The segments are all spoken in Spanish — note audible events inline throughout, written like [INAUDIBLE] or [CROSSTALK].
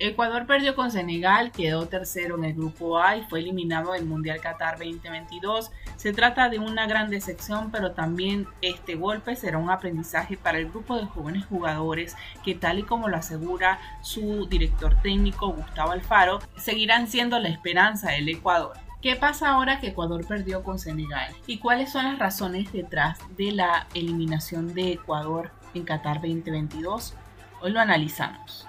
Ecuador perdió con Senegal, quedó tercero en el grupo A y fue eliminado del Mundial Qatar 2022. Se trata de una gran decepción, pero también este golpe será un aprendizaje para el grupo de jóvenes jugadores que tal y como lo asegura su director técnico Gustavo Alfaro, seguirán siendo la esperanza del Ecuador. ¿Qué pasa ahora que Ecuador perdió con Senegal? ¿Y cuáles son las razones detrás de la eliminación de Ecuador en Qatar 2022? Hoy lo analizamos.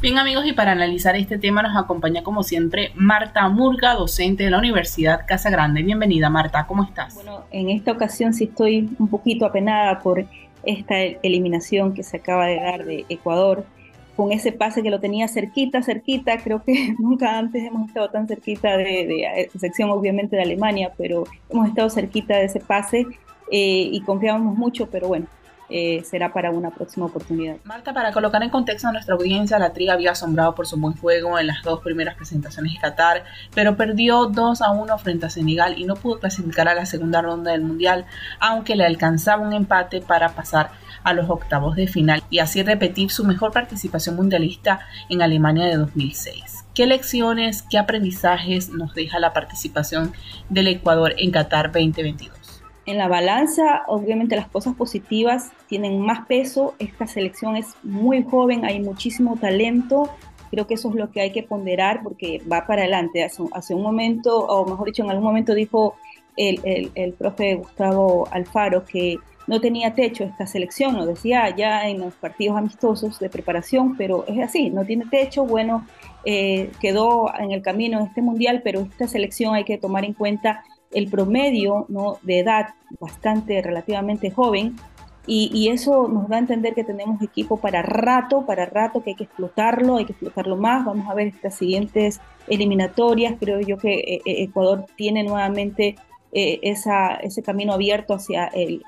Bien amigos, y para analizar este tema nos acompaña como siempre Marta Murga, docente de la Universidad Casa Grande. Bienvenida Marta, ¿cómo estás? Bueno, en esta ocasión sí estoy un poquito apenada por esta eliminación que se acaba de dar de Ecuador, con ese pase que lo tenía cerquita, cerquita, creo que [LAUGHS] nunca antes hemos estado tan cerquita de, de excepción obviamente de Alemania, pero hemos estado cerquita de ese pase eh, y confiábamos mucho, pero bueno, eh, será para una próxima oportunidad. Marta, para colocar en contexto a nuestra audiencia, la Triga había asombrado por su buen juego en las dos primeras presentaciones de Qatar, pero perdió 2 a 1 frente a Senegal y no pudo clasificar a la segunda ronda del Mundial, aunque le alcanzaba un empate para pasar a los octavos de final y así repetir su mejor participación mundialista en Alemania de 2006. ¿Qué lecciones, qué aprendizajes nos deja la participación del Ecuador en Qatar 2022? En la balanza, obviamente las cosas positivas tienen más peso. Esta selección es muy joven, hay muchísimo talento. Creo que eso es lo que hay que ponderar porque va para adelante. Hace, un momento, o mejor dicho, en algún momento dijo el, el, profe Gustavo Alfaro que no tenía techo esta selección, lo decía ya en los partidos amistosos de preparación, pero es así, no tiene techo, bueno, eh, quedó en el camino este mundial, pero esta selección hay que tomar en cuenta el promedio ¿no? de edad bastante relativamente joven y, eso nos da a entender que tenemos equipo para rato, para rato, que hay que explotarlo, hay que explotarlo más. Vamos a ver estas siguientes eliminatorias. Creo yo que eh, eh, Ecuador tiene nuevamente eh, esa, ese camino abierto hacia el,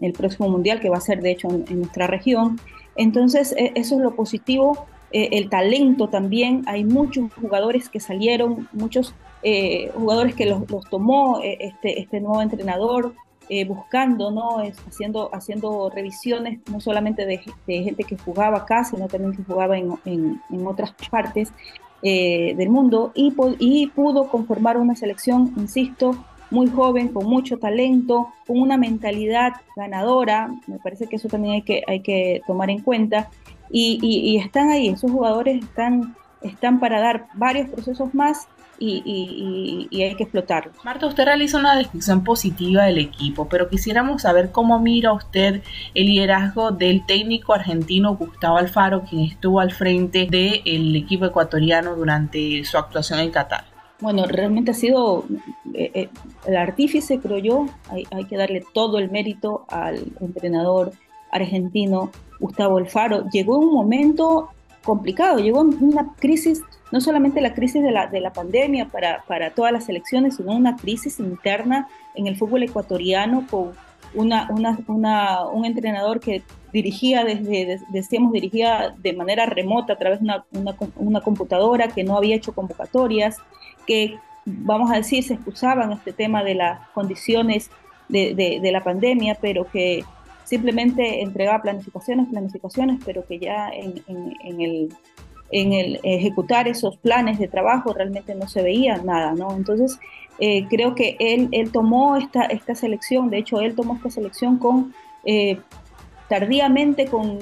el, próximo mundial, que va a ser de hecho en, nuestra región. Entonces, eso es lo positivo. el talento también, hay muchos jugadores que salieron, muchos eh, jugadores que los, tomó eh, este, este nuevo entrenador, eh, buscando, ¿no? haciendo, haciendo revisiones no solamente de, gente que jugaba acá, sino también que jugaba en, en, otras partes del mundo. Y, y pudo conformar una selección, insisto, muy joven, con mucho talento, con una mentalidad ganadora, me parece que eso también hay que, hay que tomar en cuenta, y, y, están ahí, esos jugadores están, están para dar varios procesos más y, hay que explotarlo. Marta, usted realiza una descripción positiva del equipo, pero quisiéramos saber cómo mira usted el liderazgo del técnico argentino Gustavo Alfaro, quien estuvo al frente del equipo ecuatoriano durante su actuación en Qatar. Bueno, realmente ha sido eh, eh, el artífice, creo yo. Hay, hay que darle todo el mérito al entrenador argentino Gustavo Alfaro. Llegó un momento complicado, llegó una crisis no solamente la crisis de la, de la pandemia para, para todas las elecciones, sino una crisis interna en el fútbol ecuatoriano con una, una, una, un entrenador que dirigía desde, decíamos, dirigía de manera remota a través de una, computadora, que no había hecho convocatorias, que, vamos a decir, se excusaban este tema de las condiciones de, de, la pandemia, pero que simplemente entregaba planificaciones, planificaciones, pero que ya en, en, en el en el ejecutar esos planes de trabajo realmente no se veía nada, ¿no? Entonces, eh, creo que él, él tomó esta, esta selección, de hecho, él tomó esta selección con... Eh, tardíamente, con,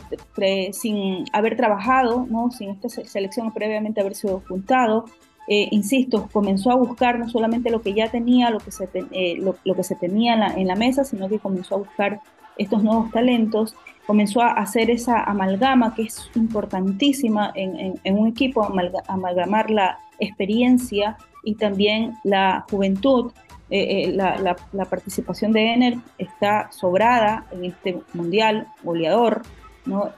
sin haber trabajado, ¿no? sin esta selección previamente haberse juntado, eh, insisto, comenzó a buscar no solamente lo que ya tenía, lo que se, eh, lo, que se tenía en la, mesa, sino que comenzó a buscar estos nuevos talentos, comenzó a hacer esa amalgama que es importantísima en, un equipo, amalgamar la experiencia y también la juventud. Eh, la, la, participación de Ener está sobrada en este mundial goleador, ¿no?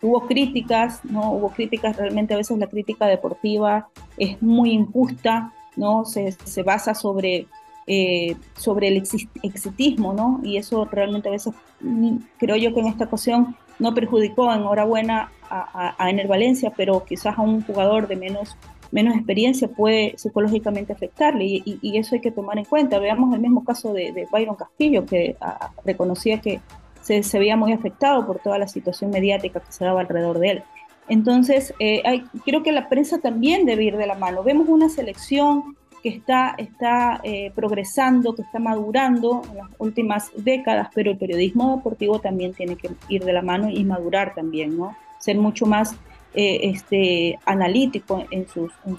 hubo críticas, ¿no? Hubo críticas, realmente a veces la crítica deportiva es muy injusta, ¿no? Se, se basa sobre, eh, sobre el exitismo, ¿no? Y eso realmente a veces mm, creo yo que en esta ocasión no perjudicó, enhorabuena a, a, Ener Valencia, pero quizás a un jugador de menos, menos experiencia puede psicológicamente afectarle y, eso hay que tomar en cuenta. Veamos el mismo caso de, de Byron Castillo, que ah, reconocía que se, veía muy afectado por toda la situación mediática que se daba alrededor de él. Entonces, eh, creo que la prensa también debe ir de la mano. Vemos una selección que está, está eh, progresando, que está madurando en las últimas décadas, pero el periodismo deportivo también tiene que ir de la mano y madurar también, ¿no? Ser mucho más eh, este, analítico en sus, en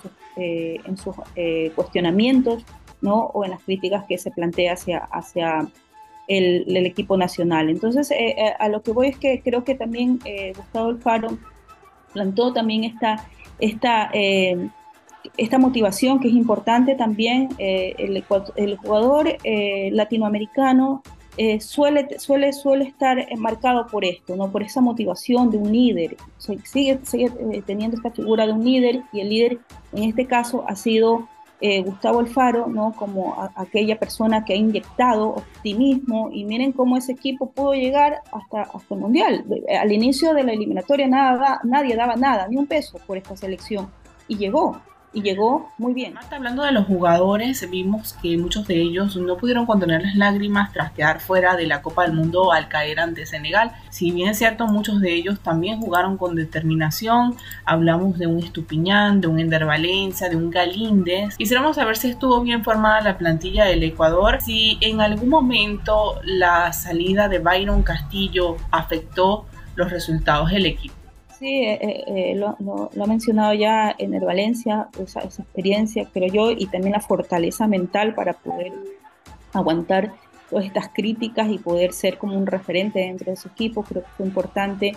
sus, sus cuestionamientos, ¿no? O en las críticas que se plantea hacia, hacia el, equipo nacional. Entonces, eh, eh, a lo que voy es que creo que también eh, Gustavo Alfaro plantó también esta, esta, esta motivación que es importante también. El, el, jugador latinoamericano suele, suele, suele estar marcado por esto, ¿no? por esa motivación de un líder. sigue, sigue teniendo esta figura de un líder y el líder en este caso ha sido eh, Gustavo Alfaro, ¿no? como aquella persona que ha inyectado optimismo y miren cómo ese equipo pudo llegar hasta, hasta el Mundial. Al inicio de la eliminatoria nada, nadie daba nada, ni un peso por esta selección y llegó y llegó muy bien. Hablando de los jugadores, vimos que muchos de ellos no pudieron contener las lágrimas tras quedar fuera de la Copa del Mundo al caer ante Senegal. Si bien es cierto, muchos de ellos también jugaron con determinación. Hablamos de un Estupiñán, de un Ender Valencia, de un Galíndez. Quisiéramos saber si estuvo bien formada la plantilla del Ecuador, si en algún momento la salida de Byron Castillo afectó los resultados del equipo. Sí, eh, eh, eh, lo, ha mencionado ya en el Valencia, esa, experiencia, creo yo, y también la fortaleza mental para poder aguantar todas estas críticas y poder ser como un referente dentro de su equipo, creo que fue importante.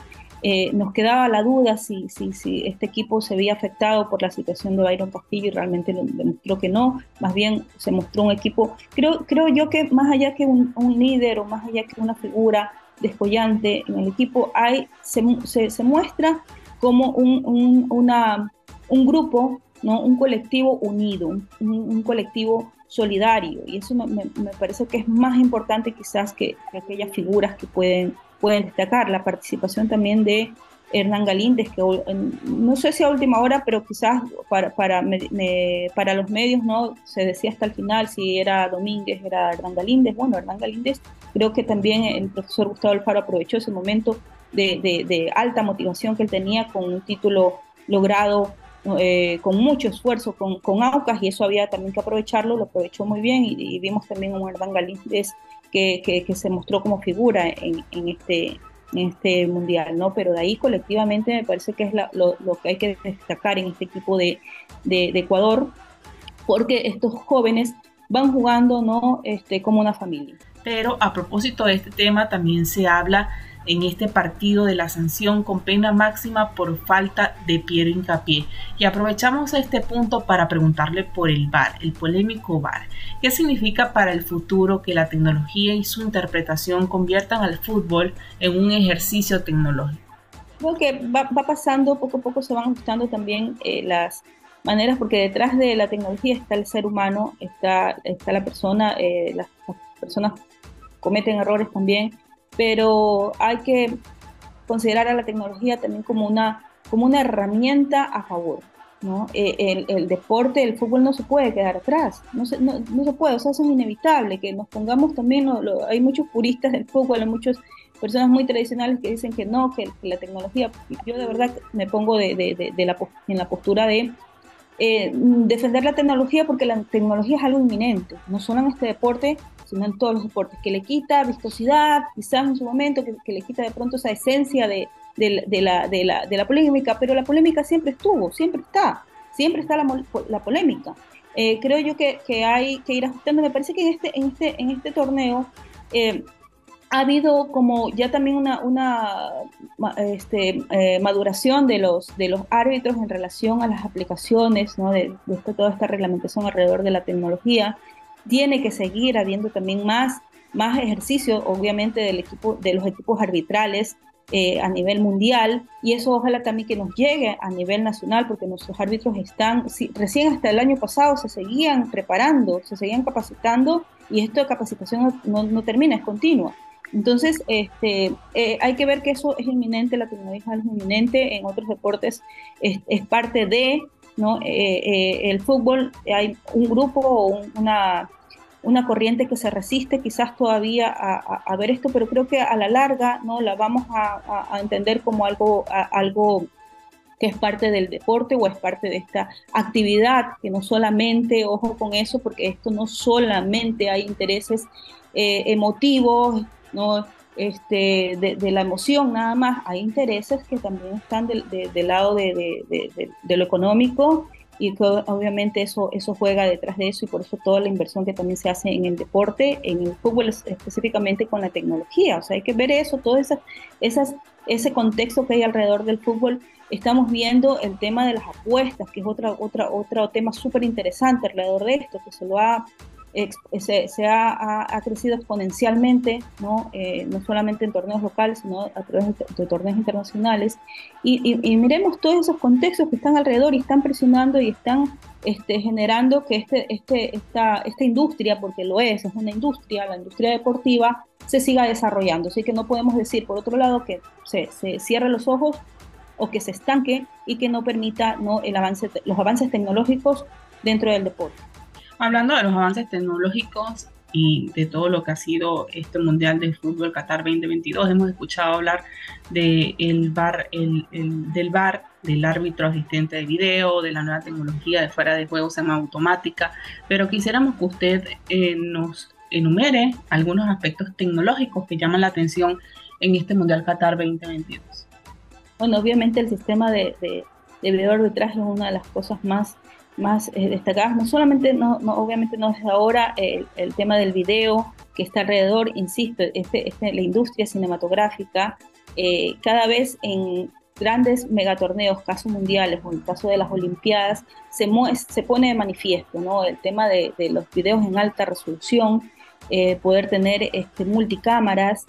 nos quedaba la duda si, si, si este equipo se veía afectado por la situación de Byron Castillo y realmente demostró que no, más bien se mostró un equipo, creo, creo yo que más allá que un, un líder o más allá que una figura, descollante en el equipo, hay, se, se, muestra como un, un, un, grupo, ¿no? un colectivo unido, un, un colectivo solidario. Y eso me, me, parece que es más importante quizás que, que, aquellas figuras que pueden, pueden destacar. La participación también de Hernán Galíndez, que no sé si a última hora, pero quizás para, para, para los medios no se decía hasta el final si era Domínguez, era Hernán Galíndez. Bueno, Hernán Galíndez, creo que también el profesor Gustavo Alfaro aprovechó ese momento de, de, alta motivación que él tenía con un título logrado eh, con mucho esfuerzo con, con, Aucas y eso había también que aprovecharlo, lo aprovechó muy bien y, vimos también a un Hernán Galíndez que, que, que, se mostró como figura en, en este este mundial, ¿no? Pero de ahí colectivamente me parece que es lo, que hay que destacar en este equipo de, de, Ecuador, porque estos jóvenes van jugando, ¿no? Este, como una familia. Pero a propósito de este tema, también se habla en este partido de la sanción con pena máxima por falta de Piero Hincapié. Y aprovechamos este punto para preguntarle por el VAR, el polémico VAR. ¿Qué significa para el futuro que la tecnología y su interpretación conviertan al fútbol en un ejercicio tecnológico? Creo que va, pasando, poco a poco se van ajustando también eh, las maneras, porque detrás de la tecnología está el ser humano, está, está la persona, eh, las personas cometen errores también pero hay que considerar a la tecnología también como una, como una herramienta a favor. ¿no? Eh, el, deporte, el fútbol no se puede quedar atrás, no se, no, se puede, o sea, eso es inevitable, que nos pongamos también, hay muchos puristas del fútbol, hay muchas personas muy tradicionales que dicen que no, que, la tecnología, yo de verdad me pongo de, de, de, la, en la postura de eh, defender la tecnología porque la tecnología es algo inminente, no solo en este deporte, en todos los deportes, que le quita vistosidad, quizás en su momento, que, le quita de pronto esa esencia de, la, de, la, de, la, polémica, pero la polémica siempre estuvo, siempre está. siempre está la, la polémica. Eh, creo yo que, que, hay que ir ajustando. Me parece que en este, en este, en este torneo eh, ha habido como ya también una, una este, eh, maduración de los, de los árbitros en relación a las aplicaciones ¿no? de, de toda esta reglamentación alrededor de la tecnología. Tiene que seguir habiendo también más, más ejercicio, obviamente, del equipo, de los equipos arbitrales eh, a nivel mundial y eso ojalá también que nos llegue a nivel nacional porque nuestros árbitros están, recién hasta el año pasado se seguían preparando, se seguían capacitando y esto de capacitación no, no termina, es continua. Entonces, este, eh, hay que ver que eso es inminente, la tecnología es inminente, en otros deportes es, es parte de, ¿no? Eh, el fútbol, hay un grupo o una una corriente que se resiste quizás todavía a, ver esto, pero creo que a la larga no la vamos a, entender como algo, algo que es parte del deporte o es parte de esta actividad, que no solamente, ojo con eso, porque esto no solamente hay intereses eh, emotivos, no este, de, la emoción nada más, hay intereses que también están del, lado de, lo económico y que obviamente eso, eso juega detrás de eso y por eso toda la inversión que también se hace en el deporte, en el fútbol específicamente con la tecnología. O sea, hay que ver eso, todo esas, ese contexto que hay alrededor del fútbol. Estamos viendo el tema de las apuestas, que es otra, otra, otro tema súper interesante alrededor de esto, que se lo ha se, ha, crecido exponencialmente, ¿no? Eh, no solamente en torneos locales, sino a través de, torneos internacionales. Y, miremos todos esos contextos que están alrededor y están presionando y están este, generando que este, este, esta, esta industria, porque lo es, es una industria, la industria deportiva, se siga desarrollando. Así que no podemos decir, por otro lado, que se, se cierre los ojos o que se estanque y que no permita ¿no? El avance, los avances tecnológicos dentro del deporte. Hablando de los avances tecnológicos y de todo lo que ha sido este Mundial de Fútbol Qatar 2022, hemos escuchado hablar de el bar, el, del VAR, del árbitro asistente de video, de la nueva tecnología de fuera de juego automática, pero quisiéramos que usted eh, nos enumere algunos aspectos tecnológicos que llaman la atención en este Mundial Qatar 2022. Bueno, obviamente el sistema de, de, de video arbitraje es una de las cosas más más eh, destacadas, no solamente, no, obviamente no es ahora el, tema del video que está alrededor, insisto, este, este, la industria cinematográfica, eh, cada vez en grandes megatorneos, casos mundiales o en el caso de las Olimpiadas, se, se pone de manifiesto ¿no? el tema de, los videos en alta resolución, eh, poder tener este, multicámaras,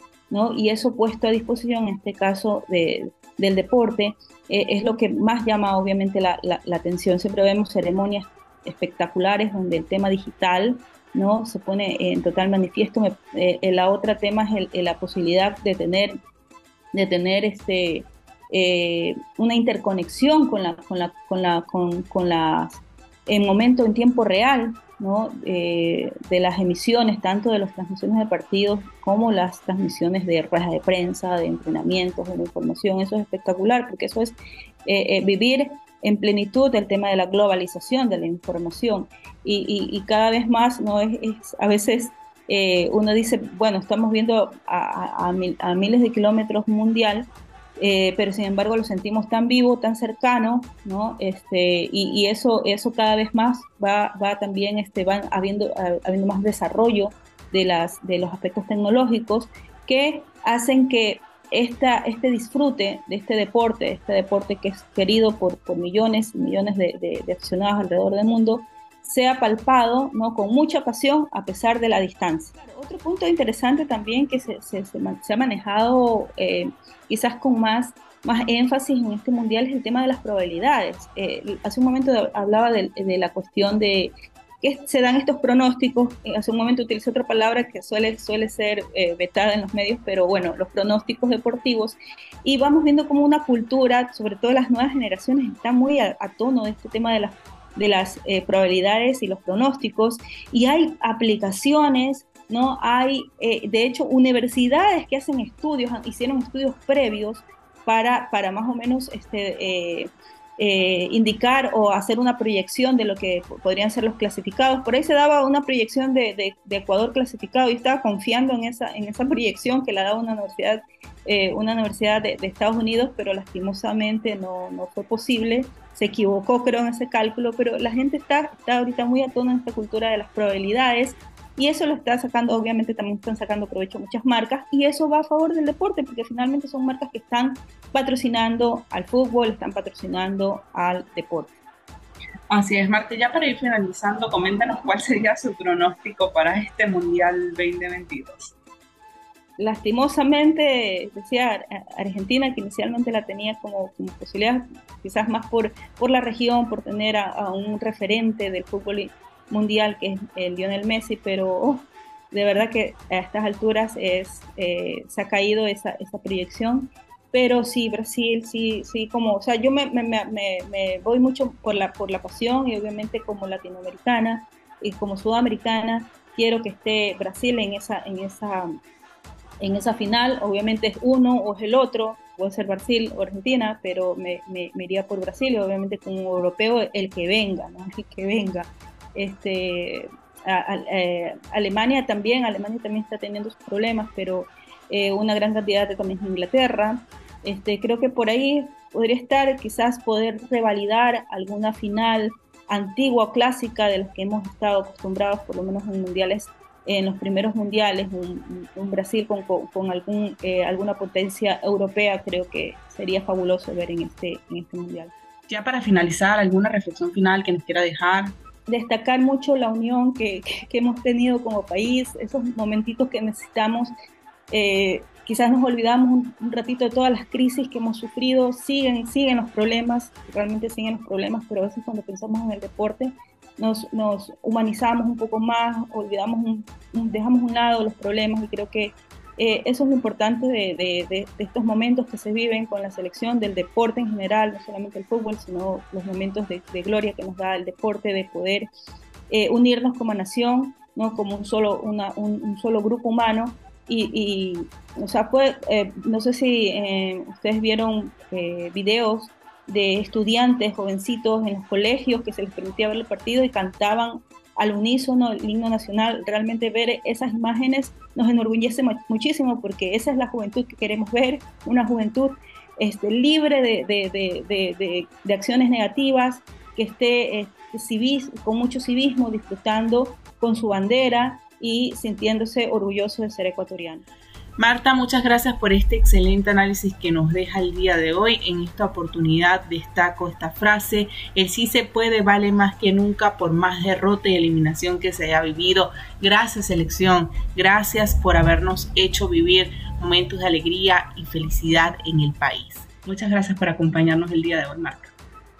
y eso puesto a disposición, en este caso, de, del deporte, eh, es lo que más llama obviamente la, atención. Siempre vemos ceremonias espectaculares donde el tema digital no se pone en total manifiesto. Eh, la otra tema es la posibilidad de tener, de tener este, eh, una interconexión con la, con la, con la, con las, en momento en tiempo real, eh, de las emisiones, tanto de las transmisiones de partidos como las transmisiones de ruedas de prensa, de entrenamientos, de información. Eso es espectacular porque eso es eh, eh, vivir en plenitud el tema de la globalización de la información. Y, cada vez más no es, a veces uno dice bueno estamos viendo a, a miles de kilómetros mundial eh, pero sin embargo lo sentimos tan vivo, tan cercano, ¿no? Este, y, eso, eso cada vez más va, va también, este, van habiendo, habiendo más desarrollo de, las, de los aspectos tecnológicos que hacen que esta, este disfrute de este deporte, este deporte que es querido por, por millones y millones de, de, aficionados alrededor del mundo, sea palpado ¿no? con mucha pasión a pesar de la distancia. otro punto interesante también que se, se, se ha manejado eh, quizás con más, más énfasis en este mundial es el tema de las probabilidades. Eh, hace un momento hablaba de, la cuestión de que se dan estos pronósticos, eh, hace un momento utilicé otra palabra que suele, suele ser eh, vetada en los medios, pero bueno, los pronósticos deportivos, y vamos viendo como una cultura, sobre todo las nuevas generaciones, está muy a, tono de este tema de las, de las probabilidades y los pronósticos, y hay aplicaciones ¿no? Hay, eh, de hecho, universidades que hacen estudios, hicieron estudios previos para, para más o menos este, eh, eh, indicar o hacer una proyección de lo que podrían ser los clasificados. Por ahí se daba una proyección de, Ecuador clasificado y estaba confiando en esa, en esa proyección que la daba una universidad, eh, una universidad de, Estados Unidos, pero lastimosamente no, no, fue posible. Se equivocó, creo, en ese cálculo, pero la gente está, está ahorita muy atona en esta cultura de las probabilidades y eso lo está sacando, obviamente también están sacando provecho muchas marcas y eso va a favor del deporte porque finalmente son marcas que están patrocinando al fútbol, están patrocinando al deporte. Así es, Marta. Ya para ir finalizando, coméntanos cuál sería su pronóstico para este Mundial 2022. Lastimosamente, decía Argentina, que inicialmente la tenía como, posibilidad, quizás más por, por la región, por tener a, un referente del fútbol mundial que es el Lionel Messi, pero oh, de verdad que a estas alturas es, eh, se ha caído esa, esa, proyección. Pero sí, Brasil, sí, sí, como, o sea, yo me, me, me, voy mucho por la, por la pasión y obviamente como latinoamericana y como sudamericana, quiero que esté Brasil en esa, en esa, en esa final. Obviamente es uno o es el otro, puede ser Brasil o Argentina, pero me, me, iría por Brasil y obviamente como europeo el que venga, ¿no? El que venga. Este, eh, Alemania también, Alemania también está teniendo sus problemas, pero eh, una gran cantidad de también Inglaterra. Este, creo que por ahí podría estar quizás poder revalidar alguna final antigua clásica de las que hemos estado acostumbrados, por lo menos en mundiales, en los primeros mundiales, un, Brasil con, con, algún, eh, alguna potencia europea, creo que sería fabuloso ver en este, en este mundial. Ya para finalizar, ¿alguna reflexión final que nos quiera dejar? Destacar mucho la unión que, hemos tenido como país, esos momentitos que necesitamos. Eh, quizás nos olvidamos un, ratito de todas las crisis que hemos sufrido, siguen, siguen los problemas, realmente siguen los problemas, pero a veces cuando pensamos en el deporte nos, nos humanizamos un poco más, olvidamos, dejamos un lado los problemas y creo que eh, eso es lo importante de, estos momentos que se viven con la selección del deporte en general, no solamente el fútbol, sino los momentos de, gloria que nos da el deporte, de poder eh, unirnos como nación, no como un solo, un, solo grupo humano. Y, eh, no sé si ustedes vieron videos de estudiantes, jovencitos en los colegios que se les permitía ver el partido y cantaban al unísono el himno nacional, realmente ver esas imágenes nos enorgullece muchísimo porque esa es la juventud que queremos ver, una juventud este, libre de, acciones negativas, que esté este, con mucho civismo, disfrutando con su bandera y sintiéndose orgulloso de ser ecuatoriano. Marta, muchas gracias por este excelente análisis que nos deja el día de hoy. En esta oportunidad destaco esta frase, el sí se puede vale más que nunca por más derrota y eliminación que se haya vivido. Gracias selección, gracias por habernos hecho vivir momentos de alegría y felicidad en el país. Muchas gracias por acompañarnos el día de hoy, Marta.